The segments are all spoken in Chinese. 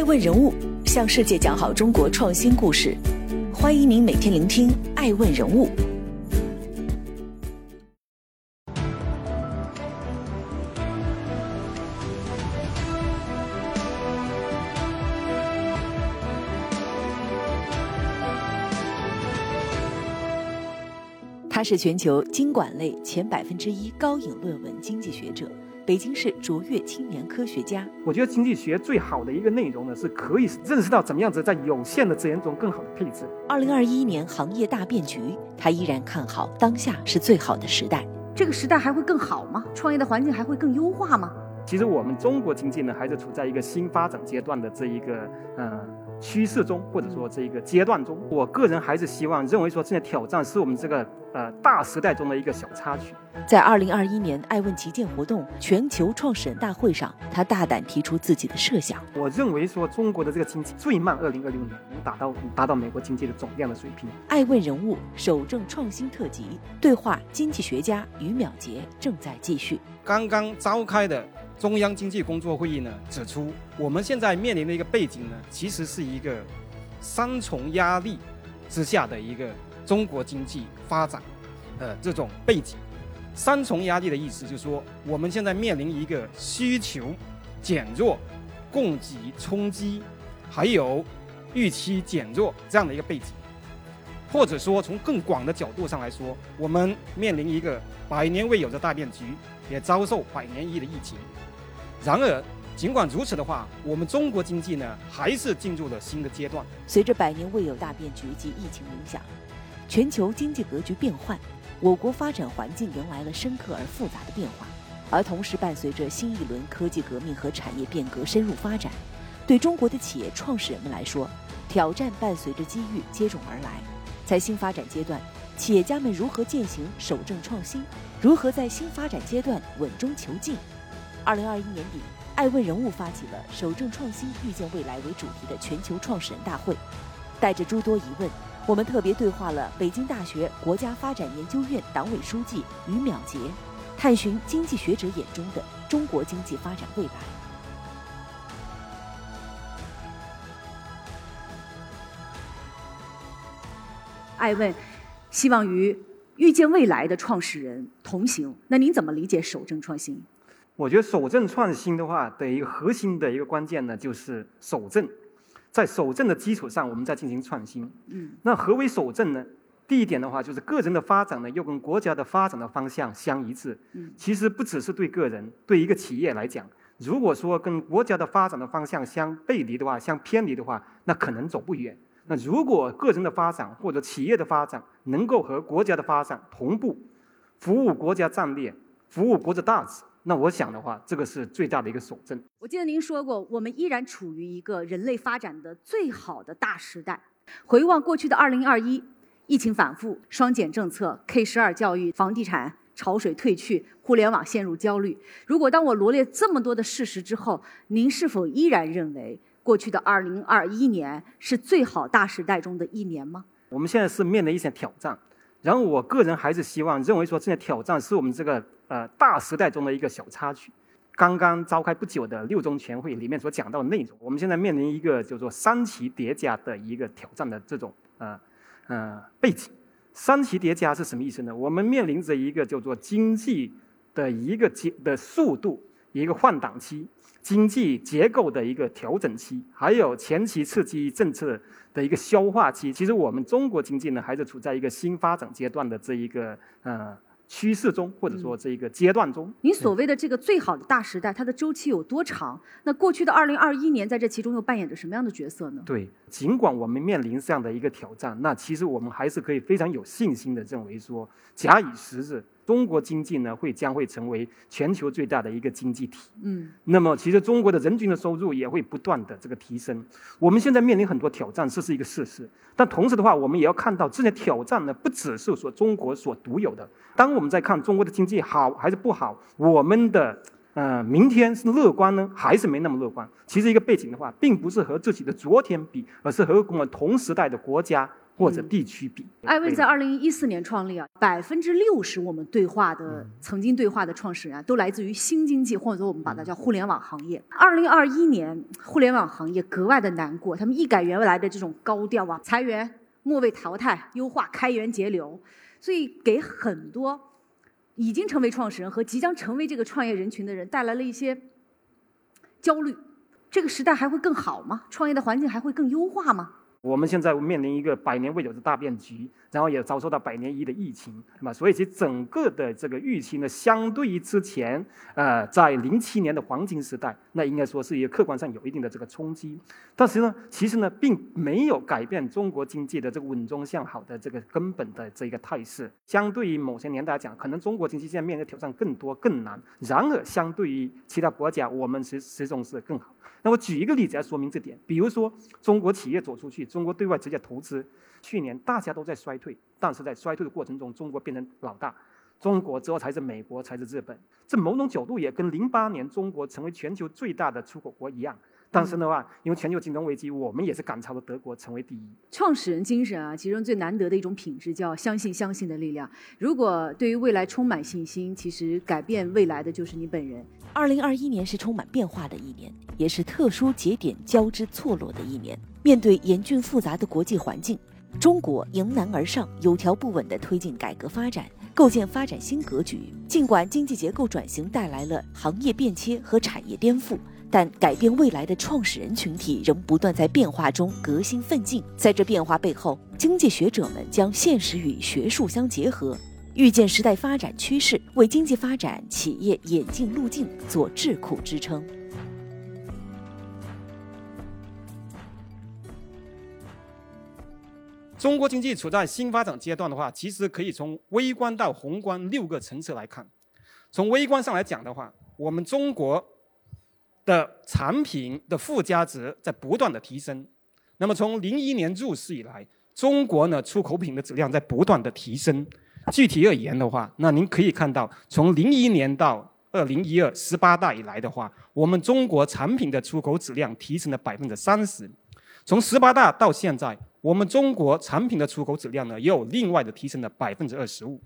爱问人物向世界讲好中国创新故事，欢迎您每天聆听《爱问人物》。他是全球经管类前百分之一高引论文经济学者。北京市卓越青年科学家，我觉得经济学最好的一个内容呢，是可以认识到怎么样子在有限的资源中更好的配置。二零二一年行业大变局，他依然看好当下是最好的时代。这个时代还会更好吗？创业的环境还会更优化吗？其实我们中国经济呢，还是处在一个新发展阶段的这一个呃趋势中，或者说这一个阶段中。我个人还是希望认为说，这些挑战是我们这个。呃，大时代中的一个小插曲。在二零二一年爱问旗舰活动全球创始人大会上，他大胆提出自己的设想。我认为说，中国的这个经济最慢二零二六年能达到达到美国经济的总量的水平。爱问人物守正创新特辑对话经济学家于淼杰正在继续。刚刚召开的中央经济工作会议呢，指出我们现在面临的一个背景呢，其实是一个三重压力之下的一个。中国经济发展，呃，这种背景，三重压力的意思就是说，我们现在面临一个需求减弱、供给冲击，还有预期减弱这样的一个背景，或者说从更广的角度上来说，我们面临一个百年未有的大变局，也遭受百年一的疫情。然而，尽管如此的话，我们中国经济呢，还是进入了新的阶段。随着百年未有大变局及疫情影响。全球经济格局变换，我国发展环境迎来了深刻而复杂的变化，而同时伴随着新一轮科技革命和产业变革深入发展，对中国的企业创始人们来说，挑战伴随着机遇接踵而来。在新发展阶段，企业家们如何践行守正创新？如何在新发展阶段稳中求进？二零二一年底，爱问人物发起了“守正创新，预见未来”为主题的全球创始人大会，带着诸多疑问。我们特别对话了北京大学国家发展研究院党委书记于淼杰，探寻经济学者眼中的中国经济发展未来。爱问，希望与预见未来的创始人同行。那您怎么理解守正创新？我觉得守正创新的话的一个核心的一个关键呢，就是守正。在守正的基础上，我们再进行创新。嗯，那何为守正呢？第一点的话，就是个人的发展呢，要跟国家的发展的方向相一致。嗯，其实不只是对个人，对一个企业来讲，如果说跟国家的发展的方向相背离的话，相偏离的话，那可能走不远。那如果个人的发展或者企业的发展能够和国家的发展同步，服务国家战略，服务国家大志。那我想的话，这个是最大的一个守正。我记得您说过，我们依然处于一个人类发展的最好的大时代。回望过去的二零二一，疫情反复，双减政策，K 十二教育，房地产潮水退去，互联网陷入焦虑。如果当我罗列这么多的事实之后，您是否依然认为过去的二零二一年是最好大时代中的一年吗？我们现在是面临一些挑战。然后我个人还是希望认为说，这些挑战是我们这个呃大时代中的一个小插曲。刚刚召开不久的六中全会里面所讲到的内容，我们现在面临一个叫做三期叠加的一个挑战的这种呃呃背景。三期叠加是什么意思呢？我们面临着一个叫做经济的一个阶的速度一个换挡期。经济结构的一个调整期，还有前期刺激政策的一个消化期。其实我们中国经济呢，还是处在一个新发展阶段的这一个呃。趋势中，或者说这一个阶段中，您所谓的这个最好的大时代，它的周期有多长？那过去的二零二一年在这其中又扮演着什么样的角色呢？对，尽管我们面临这样的一个挑战，那其实我们还是可以非常有信心的认为说，假以时日，中国经济呢会将会成为全球最大的一个经济体。嗯，那么其实中国的人均的收入也会不断的这个提升。我们现在面临很多挑战，这是一个事实。但同时的话，我们也要看到这些挑战呢，不只是说中国所独有的。当我们在看中国的经济好还是不好，我们的呃明天是乐观呢，还是没那么乐观？其实一个背景的话，并不是和自己的昨天比，而是和我们同时代的国家。或者地区比。艾薇在二零一四年创立啊，百分之六十我们对话的曾经对话的创始人啊都来自于新经济，或者说我们把它叫互联网行业。二零二一年，互联网行业格外的难过，他们一改原来的这种高调啊，裁员、末位淘汰、优化、开源节流，所以给很多已经成为创始人和即将成为这个创业人群的人带来了一些焦虑。这个时代还会更好吗？创业的环境还会更优化吗？我们现在面临一个百年未有的大变局，然后也遭受到百年一的疫情，那么？所以其实整个的这个预期呢，相对于之前，呃，在零七年的黄金时代，那应该说是一个客观上有一定的这个冲击。但是呢，其实呢，并没有改变中国经济的这个稳中向好的这个根本的这个态势。相对于某些年代来讲，可能中国经济现在面临的挑战更多更难。然而，相对于其他国家，我们实始终是更好。那我举一个例子来说明这点，比如说中国企业走出去，中国对外直接投资，去年大家都在衰退，但是在衰退的过程中，中国变成老大，中国之后才是美国，才是日本。这某种角度也跟零八年中国成为全球最大的出口国一样。但是的话，因为全球金融危机，我们也是赶超了德国成为第一。创始人精神啊，其中最难得的一种品质叫相信相信的力量。如果对于未来充满信心，其实改变未来的就是你本人。二零二一年是充满变化的一年，也是特殊节点交织错落的一年。面对严峻复杂的国际环境，中国迎难而上，有条不紊地推进改革发展，构建发展新格局。尽管经济结构转型带来了行业变切和产业颠覆。但改变未来的创始人群体仍不断在变化中革新奋进。在这变化背后，经济学者们将现实与学术相结合，预见时代发展趋势，为经济发展、企业演进路径做智库支撑。中国经济处在新发展阶段的话，其实可以从微观到宏观六个层次来看。从微观上来讲的话，我们中国。的产品的附加值在不断的提升，那么从零一年入市以来，中国呢出口品的质量在不断的提升。具体而言的话，那您可以看到，从零一年到二零一二十八大以来的话，我们中国产品的出口质量提升了百分之三十。从十八大到现在，我们中国产品的出口质量呢又另外的提升了百分之二十五。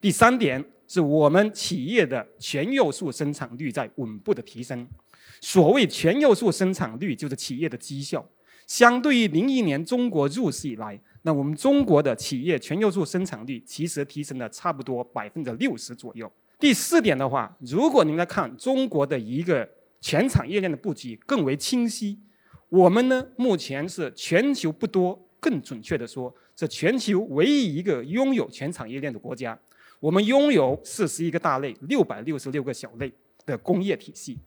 第三点是我们企业的全要素生产率在稳步的提升。所谓全要素生产率，就是企业的绩效。相对于零一年中国入市以来，那我们中国的企业全要素生产率其实提升了差不多百分之六十左右。第四点的话，如果您来看中国的一个全产业链的布局更为清晰，我们呢目前是全球不多，更准确的说，是全球唯一一个拥有全产业链的国家。我们拥有四十一个大类，六百六十六个小类的工业体系。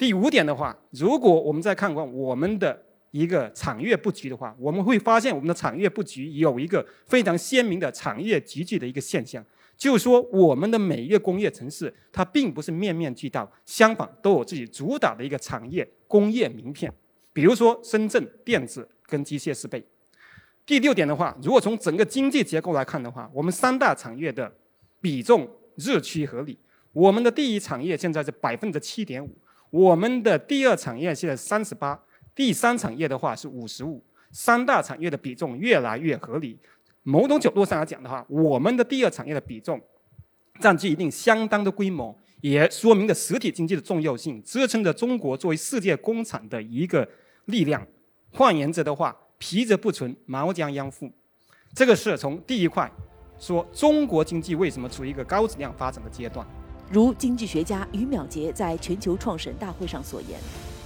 第五点的话，如果我们再看看我们的一个产业布局的话，我们会发现我们的产业布局有一个非常鲜明的产业集聚的一个现象，就是说我们的每一个工业城市，它并不是面面俱到，相反都有自己主打的一个产业工业名片。比如说深圳电子跟机械设备。第六点的话，如果从整个经济结构来看的话，我们三大产业的比重日趋合理。我们的第一产业现在是百分之七点五。我们的第二产业现在三十八，第三产业的话是五十五，三大产业的比重越来越合理。某种角度上来讲的话，我们的第二产业的比重占据一定相当的规模，也说明了实体经济的重要性，支撑着中国作为世界工厂的一个力量。换言之的话，皮则不存，毛将殃附。这个是从第一块说中国经济为什么处于一个高质量发展的阶段。如经济学家于淼杰在全球创始人大会上所言，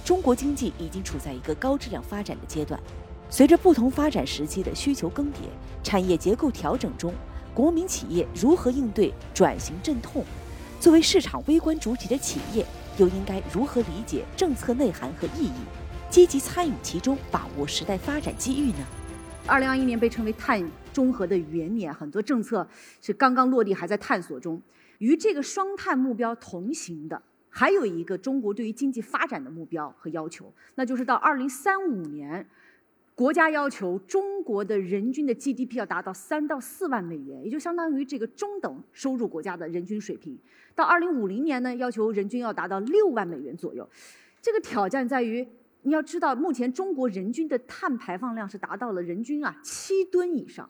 中国经济已经处在一个高质量发展的阶段。随着不同发展时期的需求更迭、产业结构调整中，国民企业如何应对转型阵痛？作为市场微观主体的企业，又应该如何理解政策内涵和意义，积极参与其中，把握时代发展机遇呢？二零二一年被称为碳中和的元年，很多政策是刚刚落地，还在探索中。与这个双碳目标同行的，还有一个中国对于经济发展的目标和要求，那就是到二零三五年，国家要求中国的人均的 GDP 要达到三到四万美元，也就相当于这个中等收入国家的人均水平。到二零五零年呢，要求人均要达到六万美元左右。这个挑战在于，你要知道，目前中国人均的碳排放量是达到了人均啊七吨以上，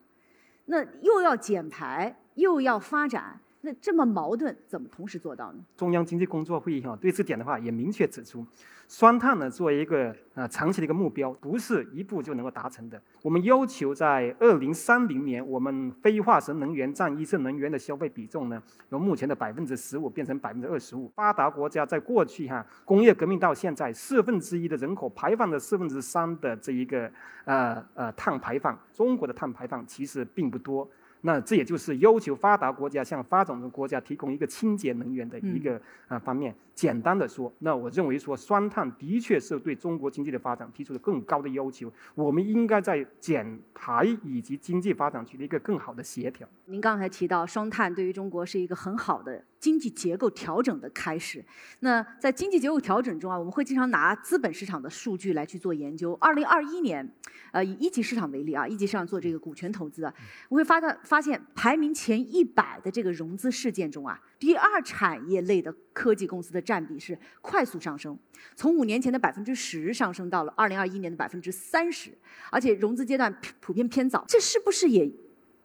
那又要减排又要发展。那这么矛盾，怎么同时做到呢？中央经济工作会议哈对这点的话也明确指出，双碳呢作为一个呃长期的一个目标，不是一步就能够达成的。我们要求在二零三零年，我们非化石能源占一次能源的消费比重呢，由目前的百分之十五变成百分之二十五。发达国家在过去哈工业革命到现在，四分之一的人口排放了四分之三的这一个呃呃碳排放，中国的碳排放其实并不多。那这也就是要求发达国家向发展中国家提供一个清洁能源的一个啊方面。简单的说，那我认为说双碳的确是对中国经济的发展提出了更高的要求。我们应该在减排以及经济发展取得一个更好的协调。您刚才提到双碳对于中国是一个很好的经济结构调整的开始。那在经济结构调整中啊，我们会经常拿资本市场的数据来去做研究。二零二一年，呃，以一级市场为例啊，一级市场做这个股权投资啊，我会发现发现排名前一百的这个融资事件中啊。第二产业类的科技公司的占比是快速上升，从五年前的百分之十上升到了二零二一年的百分之三十，而且融资阶段普遍偏早。这是不是也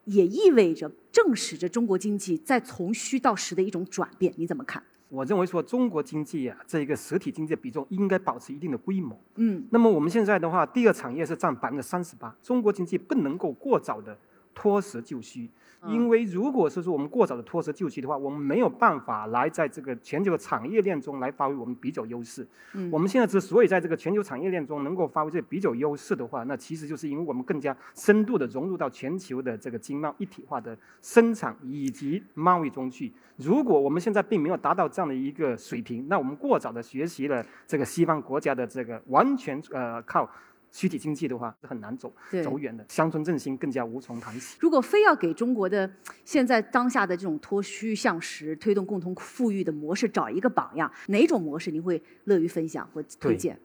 也意味着证实着中国经济在从虚到实的一种转变？你怎么看？我认为说中国经济啊，这个实体经济的比重应该保持一定的规模。嗯。那么我们现在的话，第二产业是占百分之三十八，中国经济不能够过早的脱实就虚。因为如果是说我们过早的脱实就虚的话，我们没有办法来在这个全球的产业链中来发挥我们比较优势。嗯，我们现在之所以在这个全球产业链中能够发挥这比较优势的话，那其实就是因为我们更加深度的融入到全球的这个经贸一体化的生产以及贸易中去。如果我们现在并没有达到这样的一个水平，那我们过早的学习了这个西方国家的这个完全呃靠。实体经济的话是很难走走远的，乡村振兴更加无从谈起。如果非要给中国的现在当下的这种脱虚向实、推动共同富裕的模式找一个榜样，哪种模式您会乐于分享或推荐？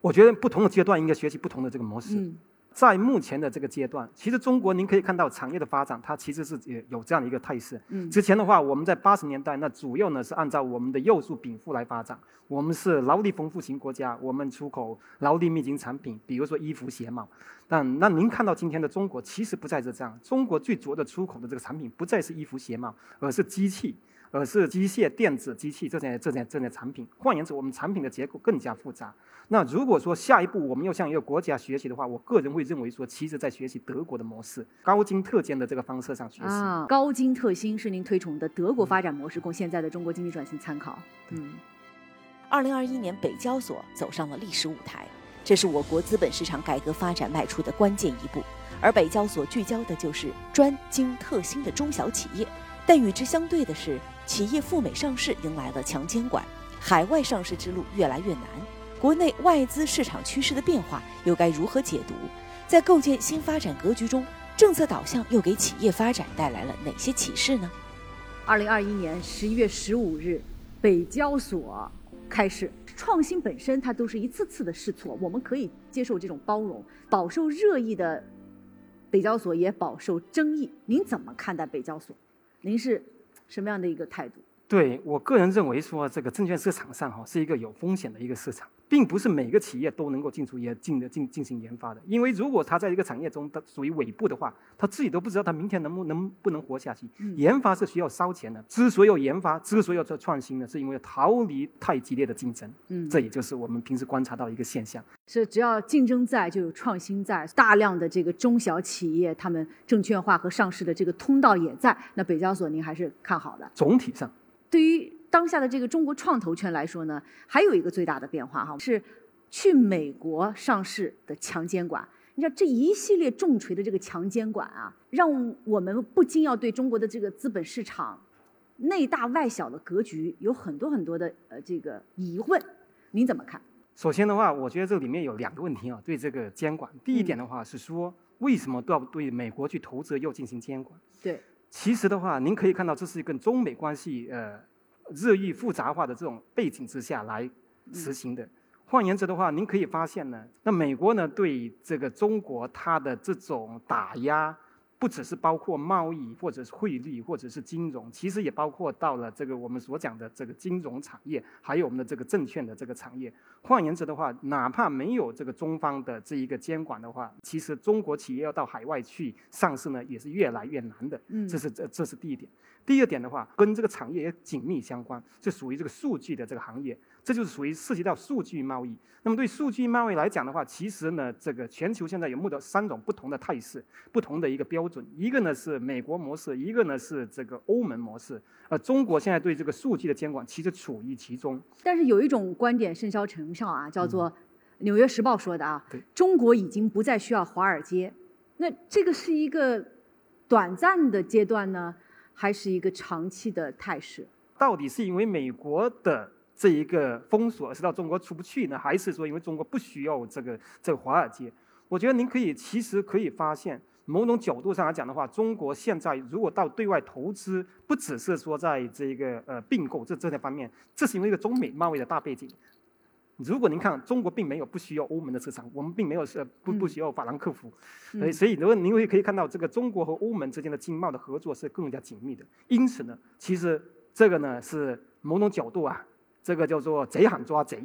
我觉得不同的阶段应该学习不同的这个模式。嗯。在目前的这个阶段，其实中国您可以看到产业的发展，它其实是有这样的一个态势。嗯，之前的话，我们在八十年代，那主要呢是按照我们的要素禀赋来发展。我们是劳力丰富型国家，我们出口劳力密集产品，比如说衣服鞋帽。但那您看到今天的中国，其实不再是这样。中国最主要的出口的这个产品，不再是衣服鞋帽，而是机器。而是机械、电子、机器这些、这些、这些产品。换言之，我们产品的结构更加复杂。那如果说下一步我们要向一个国家学习的话，我个人会认为说，其实在学习德国的模式，高精特尖的这个方式上学习。啊，高精特新是您推崇的德国发展模式，供现在的中国经济转型参考。嗯，二零二一年，北交所走上了历史舞台，这是我国资本市场改革发展迈出的关键一步。而北交所聚焦的就是专精特新的中小企业，但与之相对的是。企业赴美上市迎来了强监管，海外上市之路越来越难。国内外资市场趋势的变化又该如何解读？在构建新发展格局中，政策导向又给企业发展带来了哪些启示呢？二零二一年十一月十五日，北交所开市。创新本身它都是一次次的试错，我们可以接受这种包容。饱受热议的北交所也饱受争议，您怎么看待北交所？您是？什么样的一个态度？对我个人认为说，这个证券市场上哈是一个有风险的一个市场。并不是每个企业都能够进出研进的进进行研发的，因为如果它在一个产业中，它属于尾部的话，它自己都不知道它明天能不能不能活下去。研发是需要烧钱的，之所以有研发，之所以要做创新呢，是因为逃离太激烈的竞争。嗯，这也就是我们平时观察到的一个现象。是只要竞争在，就有创新在，大量的这个中小企业，他们证券化和上市的这个通道也在。那北交所您还是看好的？总体上，对于。当下的这个中国创投圈来说呢，还有一个最大的变化哈，是去美国上市的强监管。你知道这一系列重锤的这个强监管啊，让我们不禁要对中国的这个资本市场内大外小的格局有很多很多的呃这个疑问。您怎么看？首先的话，我觉得这里面有两个问题啊，对这个监管。第一点的话是说，为什么都要对美国去投资又进行监管？对，其实的话，您可以看到这是一个中美关系呃。日益复杂化的这种背景之下来实行的。换言之的话，您可以发现呢，那美国呢对这个中国它的这种打压，不只是包括贸易，或者是汇率，或者是金融，其实也包括到了这个我们所讲的这个金融产业，还有我们的这个证券的这个产业。换言之的话，哪怕没有这个中方的这一个监管的话，其实中国企业要到海外去上市呢，也是越来越难的。嗯这是这这是第一点。第二点的话，跟这个产业也紧密相关，就属于这个数据的这个行业，这就是属于涉及到数据贸易。那么对数据贸易来讲的话，其实呢，这个全球现在有目的三种不同的态势，不同的一个标准，一个呢是美国模式，一个呢是这个欧盟模式。呃，中国现在对这个数据的监管其实处于其中。但是有一种观点甚嚣尘上啊，叫做《纽约时报》说的啊对，中国已经不再需要华尔街。那这个是一个短暂的阶段呢，还是一个长期的态势？到底是因为美国的这一个封锁使到中国出不去呢，还是说因为中国不需要这个这个华尔街？我觉得您可以其实可以发现，某种角度上来讲的话，中国现在如果到对外投资，不只是说在这个呃并购这这些方面，这是因为一个中美贸易的大背景。如果您看中国并没有不需要欧盟的市场，我们并没有是呃不不需要法兰克福，所以嗯所以如果您会可以看到这个中国和欧盟之间的经贸的合作是更加紧密的。因此呢，其实这个呢是某种角度啊，这个叫做贼喊抓贼。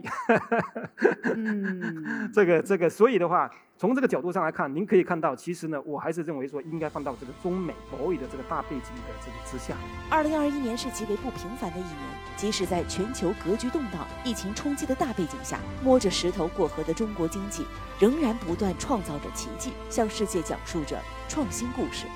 嗯，这个这个，所以的话，从这个角度上来看，您可以看到，其实呢，我还是认为说应该放到这个中美博弈的这个大背景的这个之下。二零二一年是极为不平凡的一年，即使在全球格局动荡、疫情冲击的大背景下，摸着石头过河的中国经济仍然不断创造着奇迹，向世界讲述着创新故事。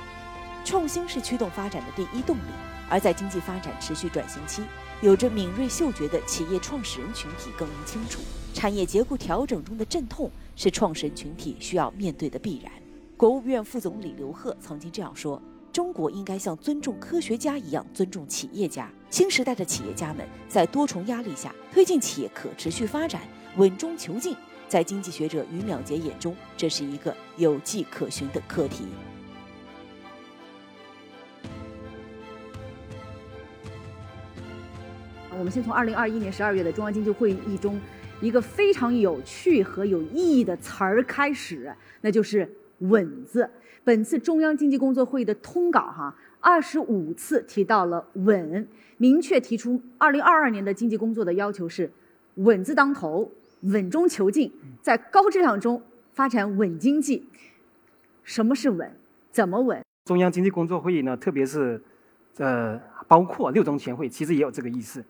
创新是驱动发展的第一动力，而在经济发展持续转型期，有着敏锐嗅觉的企业创始人群体更应清楚，产业结构调整中的阵痛是创始人群体需要面对的必然。国务院副总理刘鹤曾经这样说。中国应该像尊重科学家一样尊重企业家。新时代的企业家们在多重压力下推进企业可持续发展，稳中求进。在经济学者于淼杰眼中，这是一个有迹可循的课题。我们先从二零二一年十二月的中央经济会议中一个非常有趣和有意义的词儿开始，那就是“稳”字。本次中央经济工作会议的通稿哈，二十五次提到了“稳”，明确提出二零二二年的经济工作的要求是“稳”字当头，稳中求进，在高质量中发展稳经济。什么是稳？怎么稳？中央经济工作会议呢，特别是呃，包括六中全会，其实也有这个意思，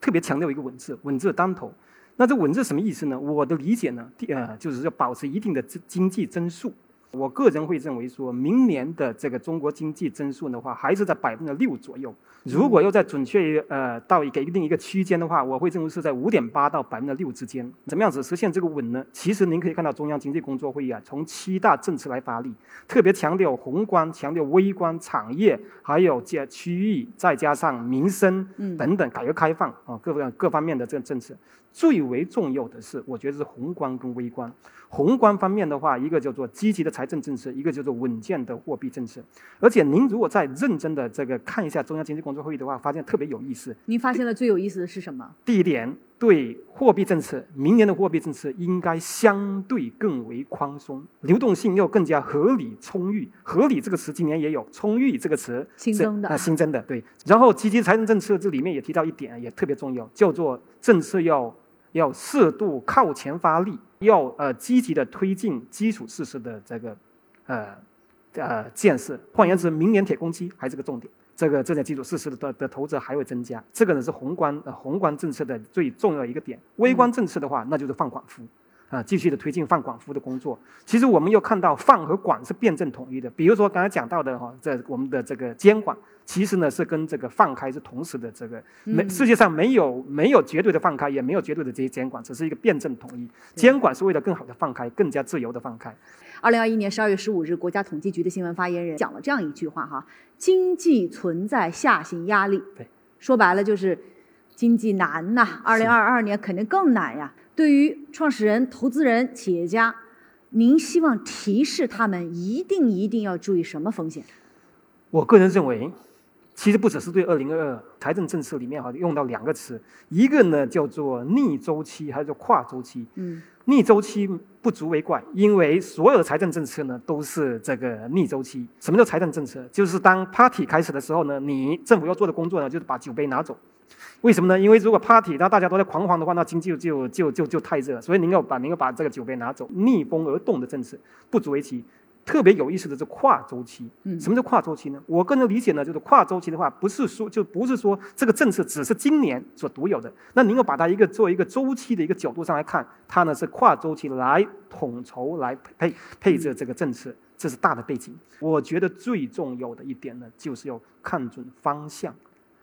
特别强调一个“稳”字，“稳”字当头。那这“稳”字什么意思呢？我的理解呢，第呃，就是要保持一定的经经济增速。我个人会认为说，明年的这个中国经济增速的话，还是在百分之六左右。如果要再准确呃到一个一定一个区间的话，我会认为是在五点八到百分之六之间。怎么样子实现这个稳呢？其实您可以看到中央经济工作会议啊，从七大政策来发力，特别强调宏观、强调微观、产业，还有加区域，再加上民生嗯等等改革开放啊各个各方面的这个政策。最为重要的是，我觉得是宏观跟微观。宏观方面的话，一个叫做积极的财政政策，一个叫做稳健的货币政策。而且您如果再认真的这个看一下中央经济工作会议的话，发现特别有意思。您发现了最有意思的是什么？第一点，对货币政策，明年的货币政策应该相对更为宽松，流动性要更加合理充裕。合理这个词今年也有，充裕这个词新增的啊、新增的对。然后积极财政政策这里面也提到一点，也特别重要，叫做政策要要适度靠前发力，要呃积极的推进基础设施的这个呃呃建设。换言之，明年铁公鸡还是个重点。这个这些基础设施的的投资还会增加，这个呢是宏观呃宏观政策的最重要一个点。微观政策的话，那就是放管服，啊，继续的推进放管服的工作。其实我们又看到放和管是辩证统一的，比如说刚才讲到的哈，在我们的这个监管，其实呢是跟这个放开是同时的。这个没嗯世界上没有没有绝对的放开，也没有绝对的这些监管，只是一个辩证统一。监管是为了更好的放开，更加自由的放开。二零二一年十二月十五日，国家统计局的新闻发言人讲了这样一句话哈：经济存在下行压力。对，说白了就是经济难呐，二零二二年肯定更难呀。对于创始人、投资人、企业家，您希望提示他们一定一定要注意什么风险？我个人认为，其实不只是对二零二二财政政策里面哈用到两个词，一个呢叫做逆周期，还有叫跨周期。嗯，逆周期不足为怪，因为所有的财政政策呢都是这个逆周期。什么叫财政政策？就是当 party 开始的时候呢，你政府要做的工作呢就是把酒杯拿走。为什么呢？因为如果 party 那大家都在狂欢的话，那经济就就就就太热，所以您要把您要把这个酒杯拿走。逆风而动的政策不足为奇。特别有意思的是跨周期，嗯什么叫跨周期呢？我个人理解呢，就是跨周期的话，不是说就不是说这个政策只是今年所独有的，那您要把它一个作为一个周期的一个角度上来看，它呢是跨周期来统筹来配配置这个政策，这是大的背景。我觉得最重要的一点呢，就是要看准方向。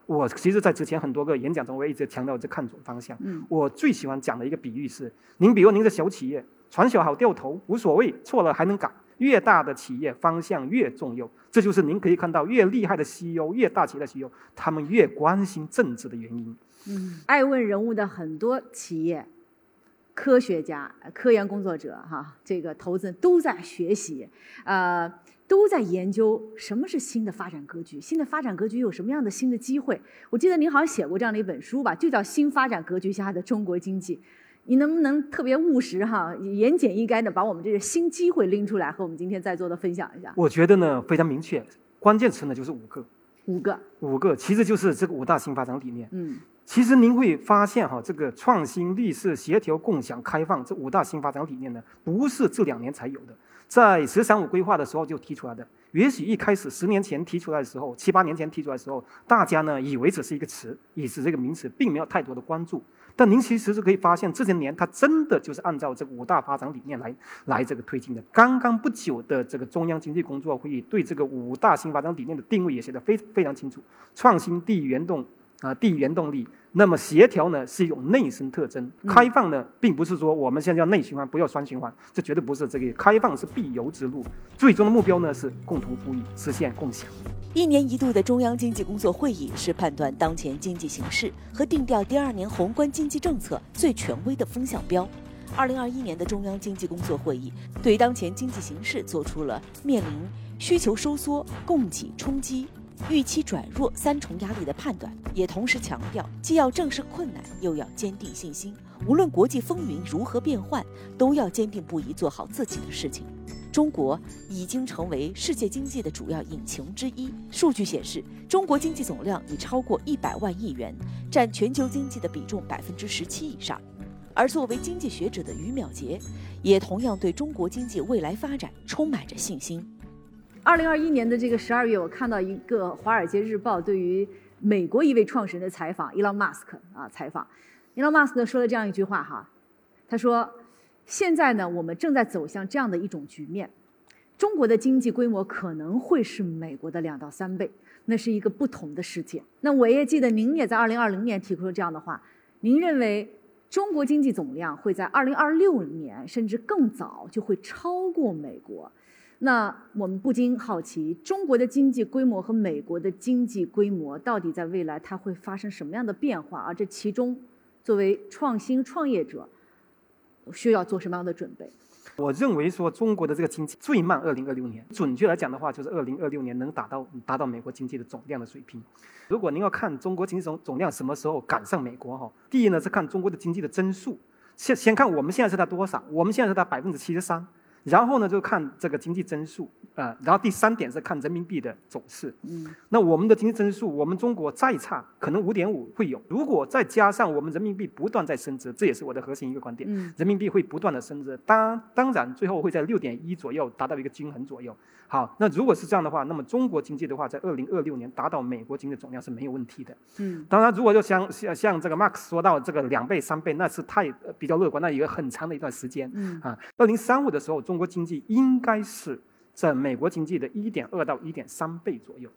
我其实，在之前很多个演讲中，我也一直强调这看准方向。嗯我最喜欢讲的一个比喻是：您比如您是小企业，船小好掉头无所谓，错了还能改。越大的企业方向越重要，这就是您可以看到越厉害的 CEO、越大企业的 CEO，他们越关心政治的原因。嗯，爱问人物的很多企业、科学家、科研工作者哈，这个投资人都在学习，呃，都在研究什么是新的发展格局，新的发展格局有什么样的新的机会。我记得您好像写过这样的一本书吧，就叫《新发展格局下的中国经济》。你能不能特别务实哈，言简意赅的把我们这个新机会拎出来，和我们今天在座的分享一下？我觉得呢非常明确，关键词呢就是五个，五个，五个其实就是这个五大新发展理念。嗯其实您会发现哈，这个创新、绿色、协调、共享、开放这五大新发展理念呢，不是这两年才有的，在“十三五”规划的时候就提出来的。也许一开始十年前提出来的时候，七八年前提出来的时候，大家呢以为只是一个词，也是这个名词，并没有太多的关注。但您其实是可以发现，这些年它真的就是按照这五大发展理念来来这个推进的。刚刚不久的这个中央经济工作会议对这个五大新发展理念的定位也写得非非常清楚：创新、地域原动啊、地域原动力。那么协调呢是一种内生特征，开放呢并不是说我们现在要内循环，不要双循环，这绝对不是这个开放是必由之路。最终的目标呢是共同富裕，实现共享。一年一度的中央经济工作会议是判断当前经济形势和定调第二年宏观经济政策最权威的风向标。二零二一年的中央经济工作会议对当前经济形势做出了面临需求收缩、供给冲击、预期转弱三重压力的判断，也同时强调，既要正视困难，又要坚定信心。无论国际风云如何变幻，都要坚定不移做好自己的事情。中国已经成为世界经济的主要引擎之一。数据显示，中国经济总量已超过一百万亿元，占全球经济的比重百分之十七以上。而作为经济学者的于淼杰，也同样对中国经济未来发展充满着信心。二零二一年的这个十二月，我看到一个《华尔街日报》对于美国一位创始人的采访，伊朗马斯克啊采访，伊朗马斯克说了这样一句话哈，他说：“现在呢，我们正在走向这样的一种局面，中国的经济规模可能会是美国的两到三倍，那是一个不同的世界。”那我也记得您也在二零二零年提出了这样的话，您认为中国经济总量会在二零二六年甚至更早就会超过美国。那我们不禁好奇，中国的经济规模和美国的经济规模到底在未来它会发生什么样的变化？而这其中，作为创新创业者，需要做什么样的准备？我认为说中国的这个经济最慢二零二六年，准确来讲的话，就是二零二六年能达到达到美国经济的总量的水平。如果您要看中国经济总总量什么时候赶上美国哈，第一呢是看中国的经济的增速，先先看我们现在是在多少，我们现在是在百分之七十三。然后呢，就看这个经济增速啊、呃，然后第三点是看人民币的走势。嗯，那我们的经济增速，我们中国再差，可能五点五会有。如果再加上我们人民币不断在升值，这也是我的核心一个观点。嗯，人民币会不断的升值，当当然最后会在六点一左右达到一个均衡左右。好，那如果是这样的话，那么中国经济的话，在二零二六年达到美国经济总量是没有问题的。嗯，当然，如果就像像像这个 Max 说到这个两倍、三倍，那是太呃比较乐观，那有一个很长的一段时间。嗯啊，二零三五的时候，中中国经济应该是在美国经济的一点二到一点三倍左右。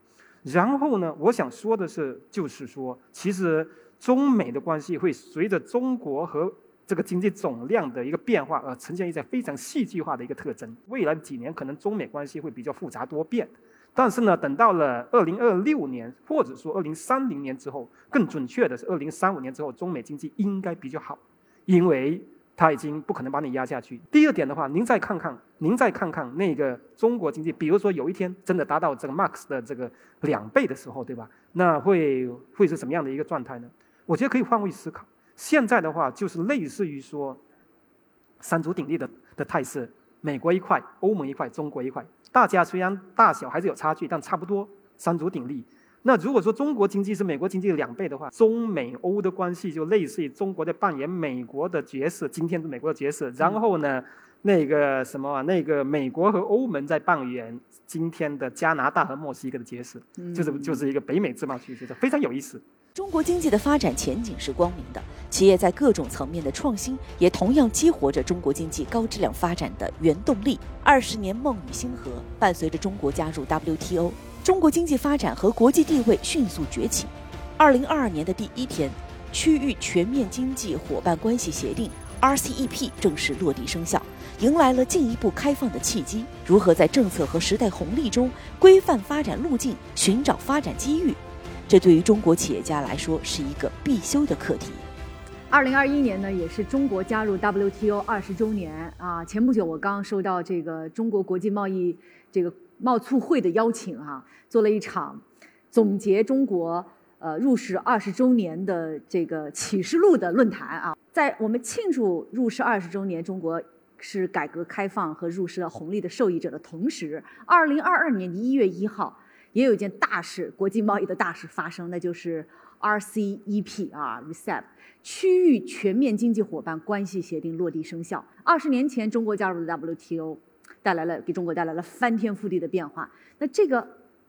然后呢，我想说的是，就是说，其实中美的关系会随着中国和这个经济总量的一个变化而呈现一些非常戏剧化的一个特征。未来几年可能中美关系会比较复杂多变，但是呢，等到了二零二六年或者说二零三零年之后，更准确的是二零三五年之后，中美经济应该比较好，因为它已经不可能把你压下去。第二点的话，您再看看，您再看看那个中国经济，比如说有一天真的达到这个 Max 的这个两倍的时候，对吧？那会会是什么样的一个状态呢？我觉得可以换位思考。现在的话，就是类似于说三足鼎立的的态势，美国一块，欧盟一块，中国一块，大家虽然大小还是有差距，但差不多三足鼎立。那如果说中国经济是美国经济的两倍的话，中美欧的关系就类似于中国在扮演美国的角色，今天的美国的角色，然后呢，那个什么啊，那个美国和欧盟在扮演今天的加拿大和墨西哥的角色，就是就是一个北美自贸区，就是非常有意思。中国经济的发展前景是光明的，企业在各种层面的创新也同样激活着中国经济高质量发展的原动力。二十年梦与星河，伴随着中国加入 WTO。中国经济发展和国际地位迅速崛起。二零二二年的第一天，区域全面经济伙伴关系协定 （RCEP） 正式落地生效，迎来了进一步开放的契机。如何在政策和时代红利中规范发展路径，寻找发展机遇，这对于中国企业家来说是一个必修的课题。二零二一年呢，也是中国加入 WTO 二十周年啊。前不久，我刚收到这个中国国际贸易这个。贸促会的邀请啊，做了一场总结中国呃入世二十周年的这个启示录的论坛啊。在我们庆祝入世二十周年，中国是改革开放和入世的红利的受益者的同时，二零二二年一月一号也有一件大事，国际贸易的大事发生，那就是 RCEP 啊，Recep 区域全面经济伙伴关系协定落地生效。二十年前，中国加入了 WTO。带来了给中国带来了翻天覆地的变化。那这个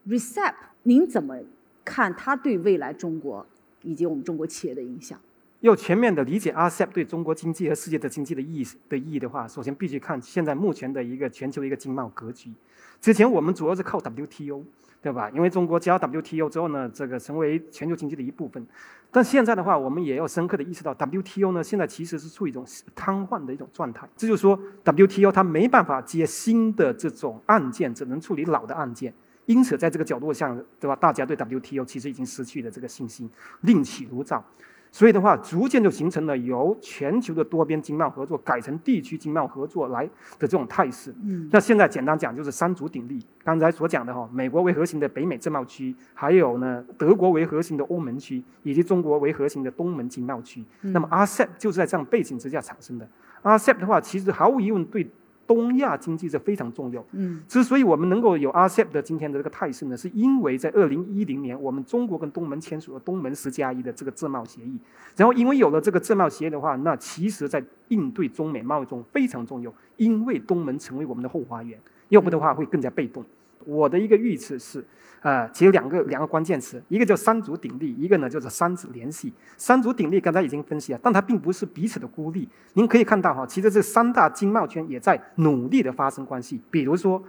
RCEP，您怎么看它对未来中国以及我们中国企业的影响？要全面的理解 RCEP 对中国经济和世界的经济的意义的意义的话，首先必须看现在目前的一个全球的一个经贸格局。之前我们主要是靠 WTO，对吧？因为中国加 WTO 之后呢，这个成为全球经济的一部分。但现在的话，我们也要深刻的意识到，WTO 呢现在其实是处于一种瘫痪的一种状态。这就是说，WTO 它没办法接新的这种案件，只能处理老的案件。因此，在这个角度上，对吧？大家对 WTO 其实已经失去了这个信心，另起炉灶。所以的话，逐渐就形成了由全球的多边经贸合作改成地区经贸合作来的这种态势。嗯，那现在简单讲就是三足鼎立。刚才所讲的哈，美国为核心的北美自贸区，还有呢德国为核心的欧盟区，以及中国为核心的东盟经贸区。那么 RCEP 就是在这样背景之下产生的。RCEP 的话，其实毫无疑问对。东亚经济这非常重要。嗯，之所以我们能够有 RCEP 的今天的这个态势呢，是因为在二零一零年，我们中国跟东盟签署了东盟十加一的这个自贸协议。然后，因为有了这个自贸协议的话，那其实在应对中美贸易中非常重要。因为东盟成为我们的后花园，要不的话会更加被动。我的一个预测是，呃，其实两个两个关键词，一个叫三足鼎立，一个呢就是三子联系。三足鼎立刚才已经分析了，但它并不是彼此的孤立。您可以看到哈，其实这三大经贸圈也在努力的发生关系，比如说。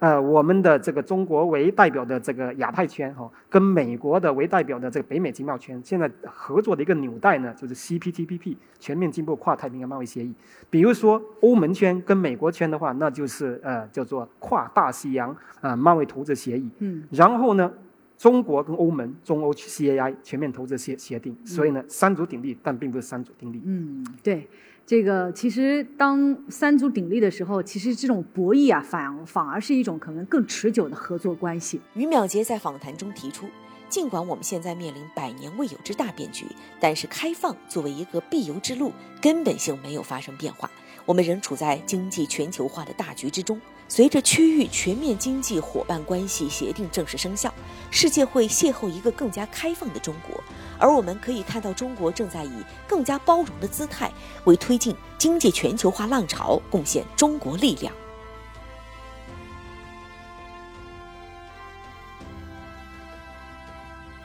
呃，我们的这个中国为代表的这个亚太圈哈，跟美国的为代表的这个北美经贸圈，现在合作的一个纽带呢，就是 CPTPP 全面进步跨太平洋贸易协议。比如说欧盟圈跟美国圈的话，那就是呃叫做跨大西洋啊贸易投资协议。嗯。然后呢，中国跟欧盟中欧 CAI 全面投资协协定。所以呢，三足鼎立，但并不是三足鼎立。嗯，对。这个其实，当三足鼎立的时候，其实这种博弈啊，反反而是一种可能更持久的合作关系。于淼杰在访谈中提出，尽管我们现在面临百年未有之大变局，但是开放作为一个必由之路，根本性没有发生变化。我们仍处在经济全球化的大局之中。随着区域全面经济伙伴关系协定正式生效，世界会邂逅一个更加开放的中国，而我们可以看到，中国正在以更加包容的姿态，为推进经济全球化浪潮贡献中国力量。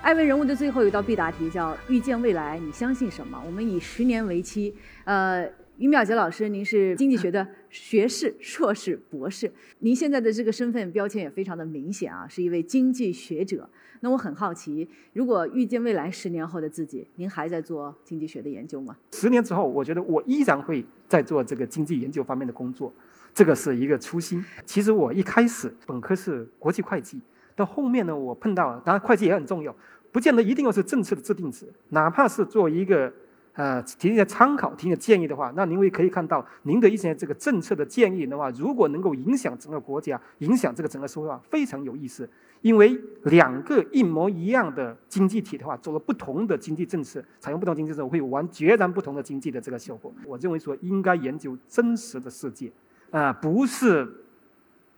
艾文人物的最后一道必答题，叫“预见未来，你相信什么？”我们以十年为期，呃。于淼杰老师，您是经济学的学士、硕士、博士，您现在的这个身份标签也非常的明显啊，是一位经济学者。那我很好奇，如果遇见未来十年后的自己，您还在做经济学的研究吗？十年之后，我觉得我依然会在做这个经济研究方面的工作，这个是一个初心。其实我一开始本科是国际会计，到后面呢，我碰到，当然会计也很重要，不见得一定要是政策的制定者，哪怕是做一个。呃，提一些参考，提一些建议的话，那您会可以看到您的一些这个政策的建议的话，如果能够影响整个国家，影响这个整个社会的话，非常有意思。因为两个一模一样的经济体的话，做了不同的经济政策，采用不同经济政策，会完截然不同的经济的这个效果。我认为说应该研究真实的世界，啊，不是。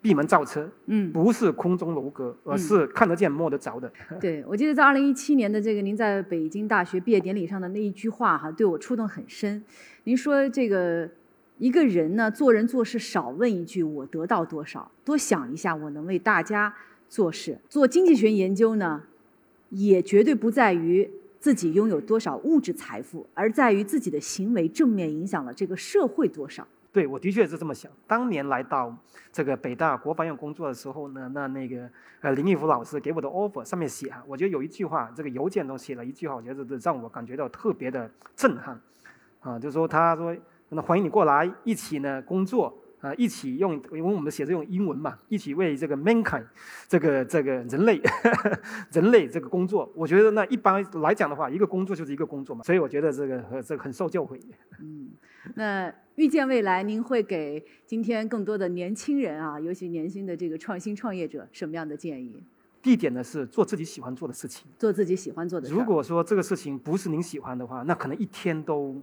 闭门造车，嗯，不是空中楼阁，而是看得见摸得着的。对，我记得在二零一七年的这个您在北京大学毕业典礼上的那一句话哈，对我触动很深。您说这个一个人呢，做人做事少问一句我得到多少，多想一下我能为大家做事。做经济学研究呢，也绝对不在于自己拥有多少物质财富，而在于自己的行为正面影响了这个社会多少。对，我的确是这么想。当年来到这个北大国防院工作的时候呢，那那个呃林毅夫老师给我的 offer 上面写啊，我觉得有一句话，这个邮件中写了一句话，我觉得这让我感觉到特别的震撼，啊，就是说他说那欢迎你过来一起呢工作啊，一起用因为我们写着用英文嘛，一起为这个 mankind 这个这个人类 人类这个工作。我觉得那一般来讲的话，一个工作就是一个工作嘛，所以我觉得这个这个很受教诲。嗯，那。预见未来，您会给今天更多的年轻人啊，尤其年轻的这个创新创业者什么样的建议？第一点呢是做自己喜欢做的事情，做自己喜欢做的事。如果说这个事情不是您喜欢的话，那可能一天都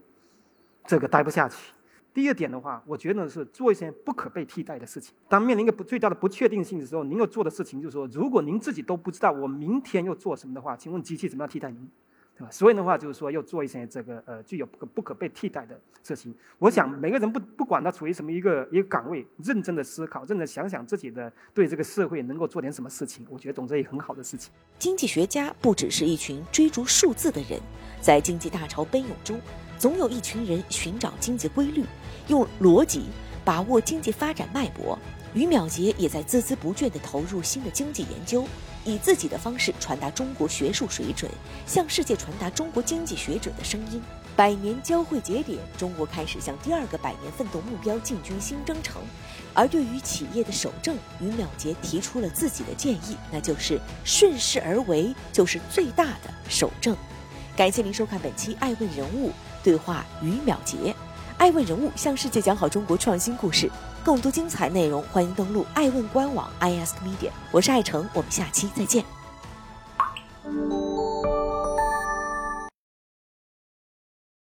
这个待不下去。第二点的话，我觉得是做一些不可被替代的事情。当面临一个不最大的不确定性的时候，您要做的事情就是说，如果您自己都不知道我明天要做什么的话，请问机器怎么样替代您？对吧？所以的话，就是说要做一些这个呃具有不可不可被替代的事情。我想每个人不不管他处于什么一个一个岗位，认真的思考，认真想想自己的对这个社会能够做点什么事情，我觉得总之也很好的事情。经济学家不只是一群追逐数字的人，在经济大潮奔涌中，总有一群人寻找经济规律，用逻辑把握经济发展脉搏。于淼杰也在孜孜不倦地投入新的经济研究。以自己的方式传达中国学术水准，向世界传达中国经济学者的声音。百年交汇节点，中国开始向第二个百年奋斗目标进军新征程。而对于企业的守正，于淼杰提出了自己的建议，那就是顺势而为，就是最大的守正。感谢您收看本期《爱问人物对话》于淼杰。爱问人物向世界讲好中国创新故事，更多精彩内容，欢迎登录爱问官网 i ask media。我是爱成，我们下期再见。